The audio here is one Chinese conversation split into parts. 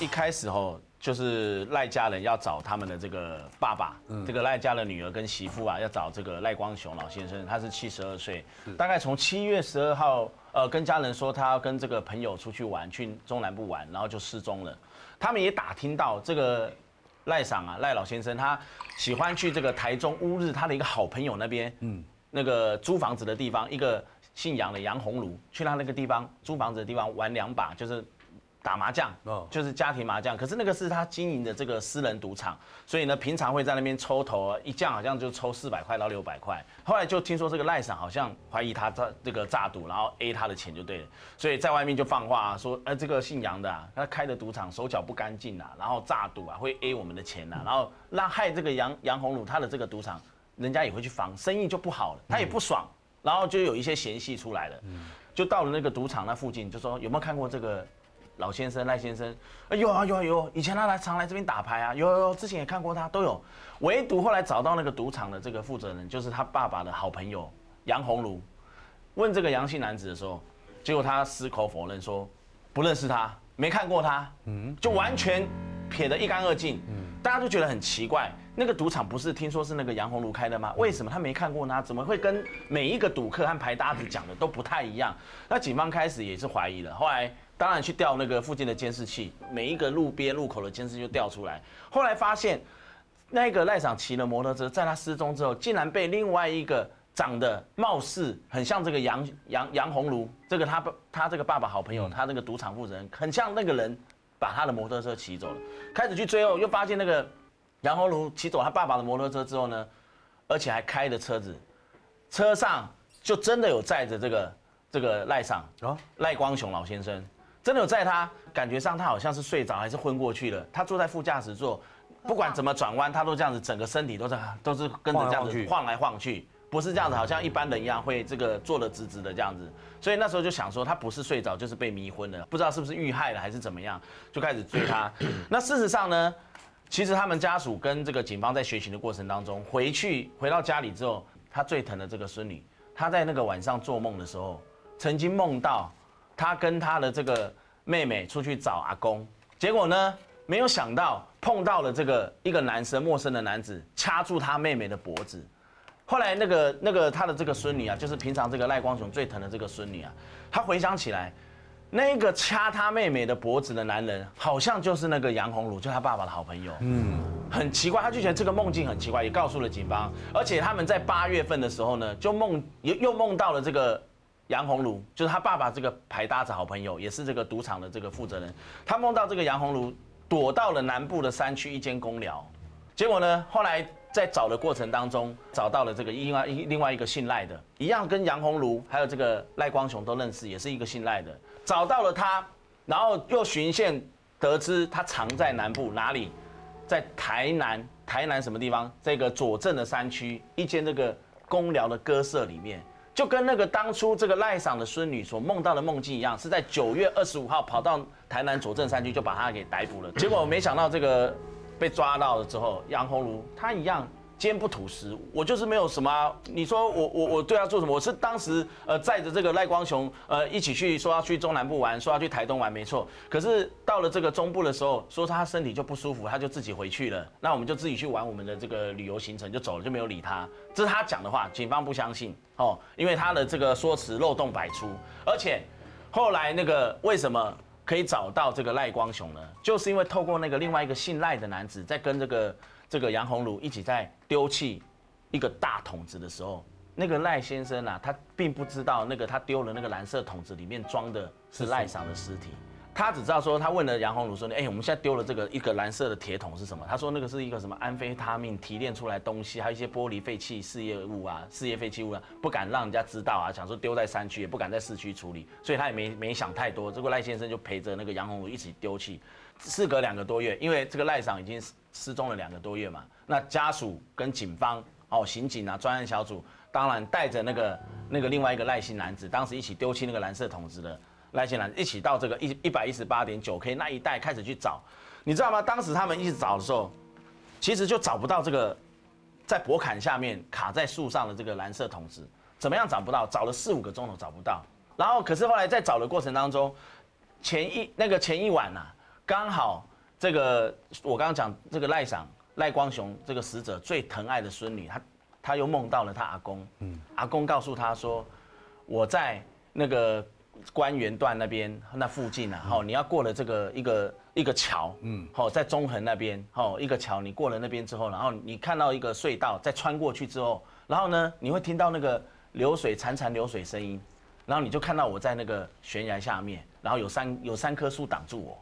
一开始吼，就是赖家人要找他们的这个爸爸，这个赖家的女儿跟媳妇啊，要找这个赖光雄老先生，他是七十二岁，大概从七月十二号，呃，跟家人说他要跟这个朋友出去玩，去中南部玩，然后就失踪了。他们也打听到这个赖赏啊，赖老先生他喜欢去这个台中乌日他的一个好朋友那边，嗯，那个租房子的地方，一个姓杨的杨红炉，去他那个地方租房子的地方玩两把，就是。打麻将，哦，就是家庭麻将，可是那个是他经营的这个私人赌场，所以呢，平常会在那边抽头，一降好像就抽四百块到六百块。后来就听说这个赖赏好像怀疑他诈这个诈赌，然后 A 他的钱就对了，所以在外面就放话说，呃，这个姓杨的，他开的赌场手脚不干净啊，然后诈赌啊，会 A 我们的钱呐，然后让害这个杨杨红鲁他的这个赌场，人家也会去防，生意就不好了，他也不爽，然后就有一些嫌隙出来了，就到了那个赌场那附近，就说有没有看过这个？老先生赖先生，哎有啊有啊有，以前他来常来这边打牌啊，有有，之前也看过他都有，唯独后来找到那个赌场的这个负责人，就是他爸爸的好朋友杨鸿儒，问这个杨姓男子的时候，结果他矢口否认说不认识他，没看过他，嗯，就完全撇得一干二净，嗯，大家都觉得很奇怪，那个赌场不是听说是那个杨红炉开的吗？为什么他没看过呢？怎么会跟每一个赌客和牌搭子讲的都不太一样？那警方开始也是怀疑了，后来。当然去调那个附近的监视器，每一个路边路口的监视就调出来。后来发现，那个赖长骑了摩托车，在他失踪之后，竟然被另外一个长得貌似很像这个杨杨杨红炉，这个他他这个爸爸好朋友，他那个赌场负责人，很像那个人，把他的摩托车骑走了。开始去追后，又发现那个杨红炉骑走他爸爸的摩托车之后呢，而且还开着车子，车上就真的有载着这个这个赖上啊赖光雄老先生。真的有载他感觉上，他好像是睡着还是昏过去了。他坐在副驾驶座，不管怎么转弯，他都这样子，整个身体都在都是跟着这样子晃来晃去，不是这样子，好像一般人一样会这个坐得直直的这样子。所以那时候就想说，他不是睡着就是被迷昏了，不知道是不是遇害了还是怎么样，就开始追他。那事实上呢，其实他们家属跟这个警方在学习的过程当中，回去回到家里之后，他最疼的这个孙女，他在那个晚上做梦的时候，曾经梦到。他跟他的这个妹妹出去找阿公，结果呢，没有想到碰到了这个一个男生，陌生的男子掐住他妹妹的脖子。后来那个那个他的这个孙女啊，就是平常这个赖光雄最疼的这个孙女啊，他回想起来，那个掐他妹妹的脖子的男人，好像就是那个杨红茹，就他爸爸的好朋友。嗯，很奇怪，他就觉得这个梦境很奇怪，也告诉了警方。而且他们在八月份的时候呢，就梦又又梦到了这个。杨红儒就是他爸爸这个牌搭子好朋友，也是这个赌场的这个负责人。他梦到这个杨红儒躲到了南部的山区一间公寮，结果呢，后来在找的过程当中，找到了这个另外一另外一个姓赖的，一样跟杨红炉还有这个赖光雄都认识，也是一个姓赖的。找到了他，然后又循线得知他藏在南部哪里，在台南台南什么地方？这个左镇的山区一间这个公寮的鸽舍里面。就跟那个当初这个赖赏的孙女所梦到的梦境一样，是在九月二十五号跑到台南左镇山区，就把他给逮捕了。结果没想到这个被抓到了之后，杨红如他一样。坚不吐实，我就是没有什么。你说我我我对他做什么？我是当时呃载着这个赖光雄呃一起去说要去中南部玩，说要去台东玩，没错。可是到了这个中部的时候，说他身体就不舒服，他就自己回去了。那我们就自己去玩我们的这个旅游行程就走了，就没有理他。这是他讲的话，警方不相信哦，因为他的这个说辞漏洞百出。而且后来那个为什么可以找到这个赖光雄呢？就是因为透过那个另外一个姓赖的男子在跟这个。这个杨红茹一起在丢弃一个大桶子的时候，那个赖先生啊，他并不知道那个他丢了那个蓝色桶子里面装的是赖赏的尸体，他只知道说他问了杨红茹说：“哎，我们现在丢了这个一个蓝色的铁桶是什么？”他说：“那个是一个什么安非他命提炼出来东西，还有一些玻璃废弃事业物啊，事业废弃物啊，不敢让人家知道啊，想说丢在山区，也不敢在市区处理，所以他也没没想太多。这个赖先生就陪着那个杨红茹一起丢弃。事隔两个多月，因为这个赖长已经失踪了两个多月嘛，那家属跟警方哦，刑警啊，专案小组，当然带着那个那个另外一个赖姓男子，当时一起丢弃那个蓝色桶子的赖姓男，一起到这个一一百一十八点九 K 那一带开始去找，你知道吗？当时他们一直找的时候，其实就找不到这个在博坎下面卡在树上的这个蓝色桶子，怎么样找不到？找了四五个钟头找不到，然后可是后来在找的过程当中，前一那个前一晚呐。刚好这个我刚刚讲这个赖赏赖光雄这个死者最疼爱的孙女，她他又梦到了他阿公，嗯，阿公告诉他说，我在那个官员段那边那附近啊，好，你要过了这个一个一个桥，嗯，好，在中横那边，好，一个桥，你过了那边之后，然后你看到一个隧道，再穿过去之后，然后呢，你会听到那个流水潺潺流水声音。然后你就看到我在那个悬崖下面，然后有三有三棵树挡住我，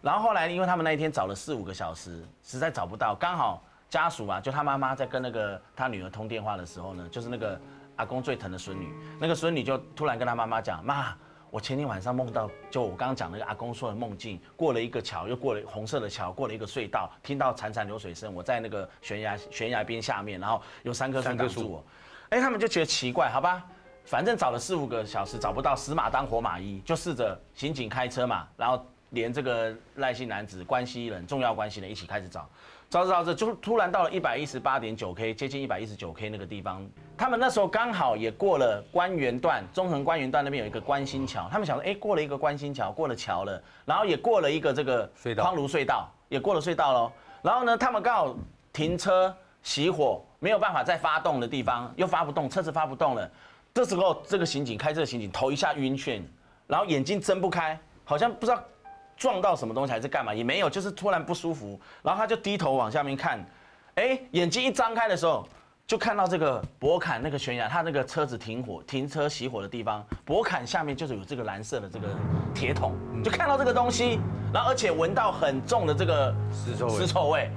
然后后来因为他们那一天找了四五个小时，实在找不到，刚好家属啊，就他妈妈在跟那个他女儿通电话的时候呢，就是那个阿公最疼的孙女，那个孙女就突然跟他妈妈讲：妈，我前天晚上梦到，就我刚刚讲那个阿公说的梦境，过了一个桥，又过了红色的桥，过了一个隧道，听到潺潺流水声，我在那个悬崖悬崖边下面，然后有三棵树挡住我，哎，他们就觉得奇怪，好吧。反正找了四五个小时找不到，死马当活马医，就试着刑警开车嘛，然后连这个赖姓男子关系人、重要关系人一起开始找，找着找着就突然到了一百一十八点九 K，接近一百一十九 K 那个地方，他们那时候刚好也过了关园段，中横关园段那边有一个关心桥，他们想说，哎，过了一个关心桥，过了桥了，然后也过了一个这个匡庐隧道，也过了隧道喽，然后呢，他们刚好停车熄火，没有办法再发动的地方，又发不动，车子发不动了。这时候，这个刑警开车的刑警头一下晕眩，然后眼睛睁不开，好像不知道撞到什么东西还是干嘛，也没有，就是突然不舒服，然后他就低头往下面看，哎，眼睛一张开的时候，就看到这个博坎那个悬崖，他那个车子停火、停车熄火的地方，博坎下面就是有这个蓝色的这个铁桶，就看到这个东西，然后而且闻到很重的这个尸臭尸臭味，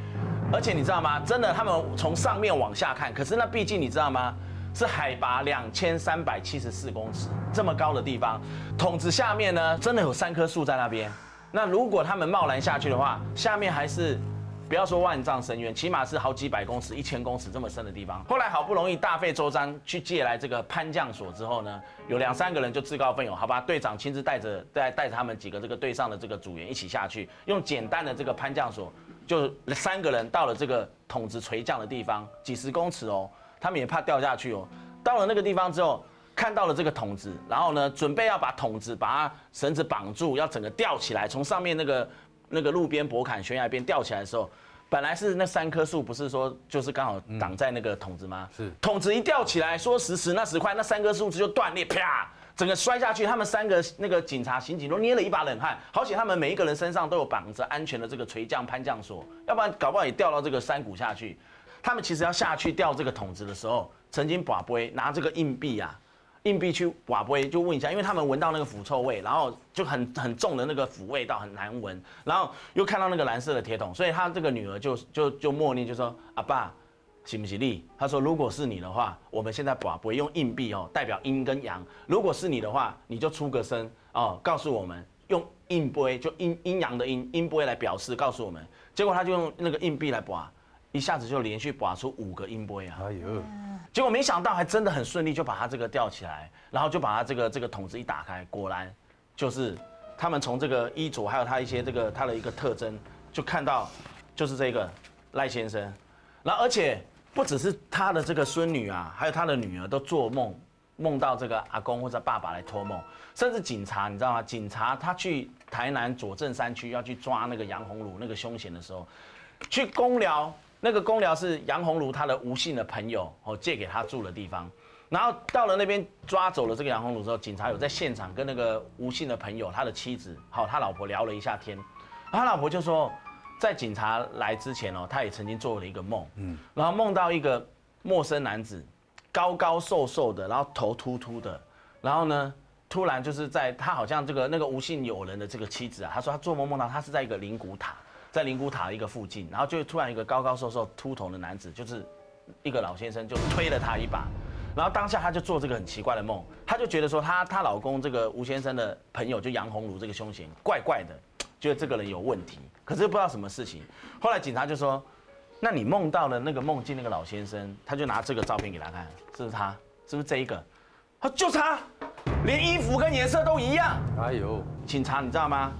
而且你知道吗？真的，他们从上面往下看，可是那毕竟你知道吗？是海拔两千三百七十四公尺这么高的地方，桶子下面呢，真的有三棵树在那边。那如果他们贸然下去的话，下面还是不要说万丈深渊，起码是好几百公尺、一千公尺这么深的地方。后来好不容易大费周章去借来这个攀降索之后呢，有两三个人就自告奋勇，好吧，队长亲自带着带带着他们几个这个队上的这个组员一起下去，用简单的这个攀降索，就三个人到了这个筒子垂降的地方，几十公尺哦。他们也怕掉下去哦。到了那个地方之后，看到了这个桶子，然后呢，准备要把桶子把它绳子绑住，要整个吊起来，从上面那个那个路边博坎悬崖边吊起来的时候，本来是那三棵树不是说就是刚好挡在那个桶子吗？是。筒子一吊起来，说时迟那时快，那三棵树枝就断裂，啪，整个摔下去。他们三个那个警察刑警都捏了一把冷汗，好险他们每一个人身上都有绑着安全的这个垂降攀降索，要不然搞不好也掉到这个山谷下去。他们其实要下去吊这个桶子的时候，曾经把杯拿这个硬币啊，硬币去瓦杯就问一下，因为他们闻到那个腐臭味，然后就很很重的那个腐味道很难闻，然后又看到那个蓝色的铁桶，所以他这个女儿就就就默念就说：“阿爸，行不行力？”他说：“如果是你的话，我们现在瓦杯用硬币哦，代表阴跟阳。如果是你的话，你就出个声哦，告诉我们用硬杯，就阴阴阳的阴阴杯来表示，告诉我们。结果他就用那个硬币来拔。”一下子就连续拔出五个音波呀！哎呦，结果没想到还真的很顺利，就把它这个吊起来，然后就把它这个这个筒子一打开，果然就是他们从这个衣着还有他一些这个他的一个特征，就看到就是这个赖先生，然后而且不只是他的这个孙女啊，还有他的女儿都做梦梦到这个阿公或者爸爸来托梦，甚至警察你知道吗？警察他去台南左镇山区要去抓那个杨红儒那个凶嫌的时候，去公寮。那个公寮是杨红茹他的吴姓的朋友哦借给他住的地方，然后到了那边抓走了这个杨红茹之后，警察有在现场跟那个吴姓的朋友他的妻子好他老婆聊了一下天，他老婆就说，在警察来之前哦，他也曾经做了一个梦，嗯，然后梦到一个陌生男子，高高瘦瘦的，然后头秃秃的，然后呢，突然就是在他好像这个那个吴姓友人的这个妻子啊，他说他做梦梦到他是在一个灵骨塔。在灵谷塔一个附近，然后就突然一个高高瘦瘦、秃头的男子，就是一个老先生，就推了他一把，然后当下他就做这个很奇怪的梦，他就觉得说他她老公这个吴先生的朋友就杨红茹这个凶嫌怪怪的，觉得这个人有问题，可是不知道什么事情。后来警察就说：“那你梦到了那个梦境那个老先生，他就拿这个照片给他看，是不是他？是不是这一个？他就他，连衣服跟颜色都一样。哎呦，警察你知道吗？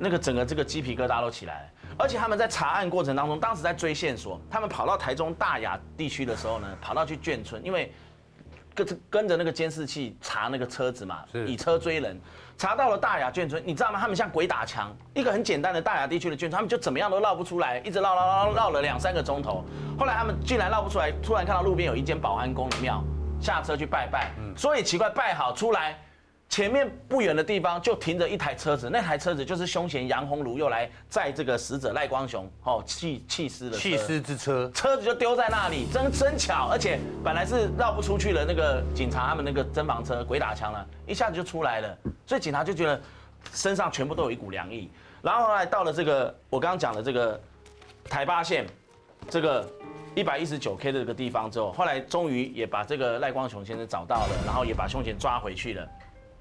那个整个这个鸡皮疙瘩都起来了。”而且他们在查案过程当中，当时在追线索，他们跑到台中大雅地区的时候呢，跑到去眷村，因为跟着跟着那个监视器查那个车子嘛，以车追人，查到了大雅眷村，你知道吗？他们像鬼打墙，一个很简单的大雅地区的眷村，他们就怎么样都绕不出来，一直绕绕绕绕了两三个钟头，后来他们竟然绕不出来，突然看到路边有一间保安宫的庙，下车去拜拜，所以奇怪，拜好出来。前面不远的地方就停着一台车子，那台车子就是凶嫌杨红茹又来载这个死者赖光雄哦弃弃尸的车弃尸之车，车子就丢在那里，真真巧，而且本来是绕不出去的那个警察他们那个侦防车鬼打墙了，一下子就出来了，所以警察就觉得身上全部都有一股凉意。然后后来到了这个我刚刚讲的这个台八线这个一百一十九 K 的这个地方之后，后来终于也把这个赖光雄先生找到了，然后也把凶嫌抓回去了。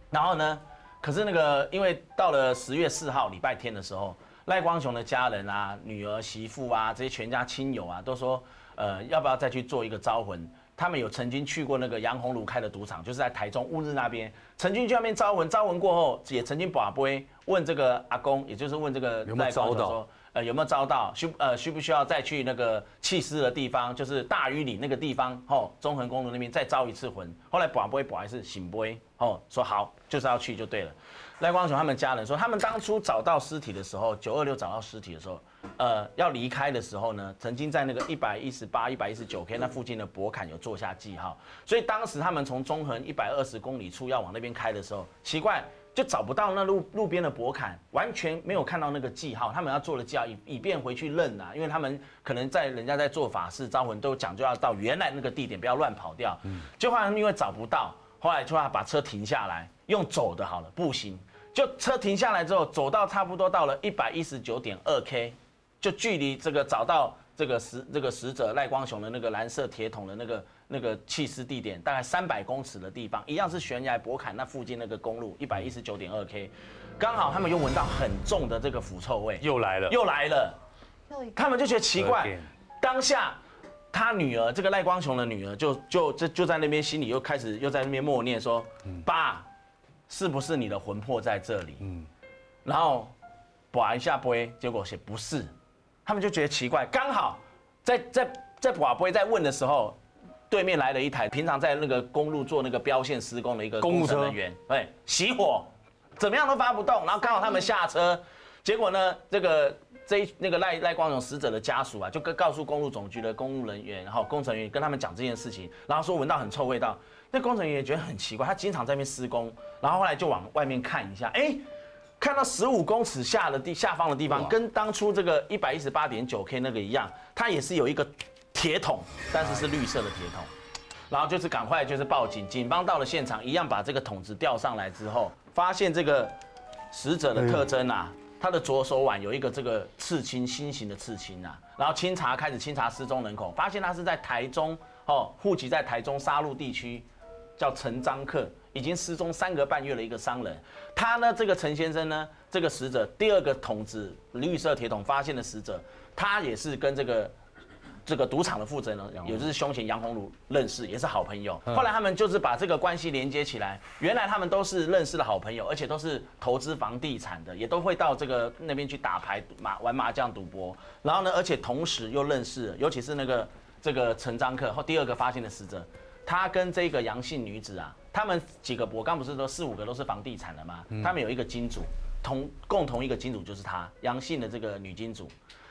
然后呢，可是那个因为到了十月四号礼拜天的时候，赖光雄的家人啊、女儿、媳妇啊这些全家亲友啊都说，呃，要不要再去做一个招魂？他们有曾经去过那个杨红茹开的赌场，就是在台中乌日那边，曾经去那边招魂，招魂过后也曾经把杯问这个阿公，也就是问这个有没有招到说，呃，有没有招到？需呃需不需要再去那个弃尸的地方，就是大屿里那个地方，吼，中横公路那边再招一次魂。后来把杯把还是醒杯，哦，说好就是要去就对了。赖光雄他们家人说，他们当初找到尸体的时候，九二六找到尸体的时候，呃，要离开的时候呢，曾经在那个一百一十八、一百一十九 K 那附近的博坎有做下记号，所以当时他们从中横一百二十公里处要往那边开的时候，奇怪。就找不到那路路边的博坎，完全没有看到那个记号。他们要做了记号，以以便回去认啊，因为他们可能在人家在做法事招魂，都讲究要到原来那个地点，不要乱跑掉。嗯，就后来因为找不到，后来就要把车停下来，用走的好了，步行。就车停下来之后，走到差不多到了一百一十九点二 K，就距离这个找到这个死这个死者赖光雄的那个蓝色铁桶的那个。那个弃尸地点大概三百公尺的地方，一样是悬崖博坎那附近那个公路一百一十九点二 K，刚好他们又闻到很重的这个腐臭味，又来了，又来了，他们就觉得奇怪。当下他女儿这个赖光雄的女儿就就就就在那边心里又开始又在那边默念说：“爸，是不是你的魂魄在这里？”嗯，然后把一下杯，结果写不是，他们就觉得奇怪。刚好在在在把杯在问的时候。对面来了一台平常在那个公路做那个标线施工的一个工程人员，对，熄火，怎么样都发不动，然后刚好他们下车，结果呢，这个这那个赖赖光荣死者的家属啊，就跟告诉公路总局的公务人员，然后工程人员跟他们讲这件事情，然后说闻到很臭味道，那工程人员也觉得很奇怪，他经常在那边施工，然后后来就往外面看一下，哎，看到十五公尺下的地下方的地方，跟当初这个一百一十八点九 K 那个一样，它也是有一个。铁桶，但是是绿色的铁桶，然后就是赶快就是报警，警方到了现场，一样把这个桶子吊上来之后，发现这个死者的特征啊，他的左手腕有一个这个刺青，心形的刺青啊，然后清查开始清查失踪人口，发现他是在台中哦，户籍在台中沙鹿地区，叫陈章克，已经失踪三个半月了一个商人，他呢这个陈先生呢，这个死者第二个桶子绿色铁桶发现的死者，他也是跟这个。这个赌场的负责人，也就是凶嫌杨红茹认识，也是好朋友。后来他们就是把这个关系连接起来，原来他们都是认识的好朋友，而且都是投资房地产的，也都会到这个那边去打牌、麻玩麻将、赌博。然后呢，而且同时又认识，尤其是那个这个陈章克后第二个发现的死者，他跟这个杨姓女子啊，他们几个我刚不是说四五个都是房地产的吗？他们有一个金主，同共同一个金主就是他杨姓的这个女金主。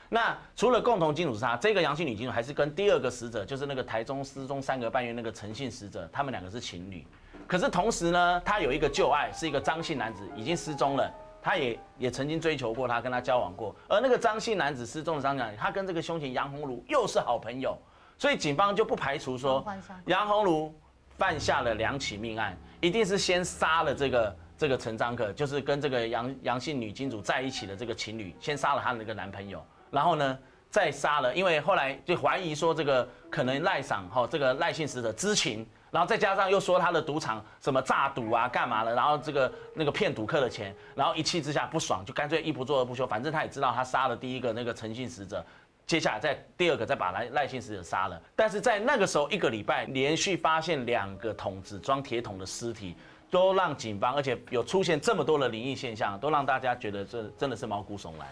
那除了共同金主是他，这个阳性女金主还是跟第二个死者，就是那个台中失踪三个半月那个陈姓死者，他们两个是情侣。可是同时呢，他有一个旧爱，是一个张姓男子，已经失踪了。他也也曾经追求过她，跟她交往过。而那个张姓男子失踪的张男，他跟这个凶嫌杨红茹又是好朋友，所以警方就不排除说杨红茹犯下了两起命案，一定是先杀了这个这个陈章克，就是跟这个杨杨姓女金主在一起的这个情侣，先杀了他的那个男朋友。然后呢，再杀了，因为后来就怀疑说这个可能赖赏哈，这个赖姓死者知情，然后再加上又说他的赌场什么诈赌啊，干嘛了，然后这个那个骗赌客的钱，然后一气之下不爽，就干脆一不做二不休，反正他也知道他杀了第一个那个诚信死者，接下来再第二个再把赖赖姓死者杀了，但是在那个时候一个礼拜连续发现两个桶子装铁桶的尸体。都让警方，而且有出现这么多的灵异现象，都让大家觉得这真的是毛骨悚然。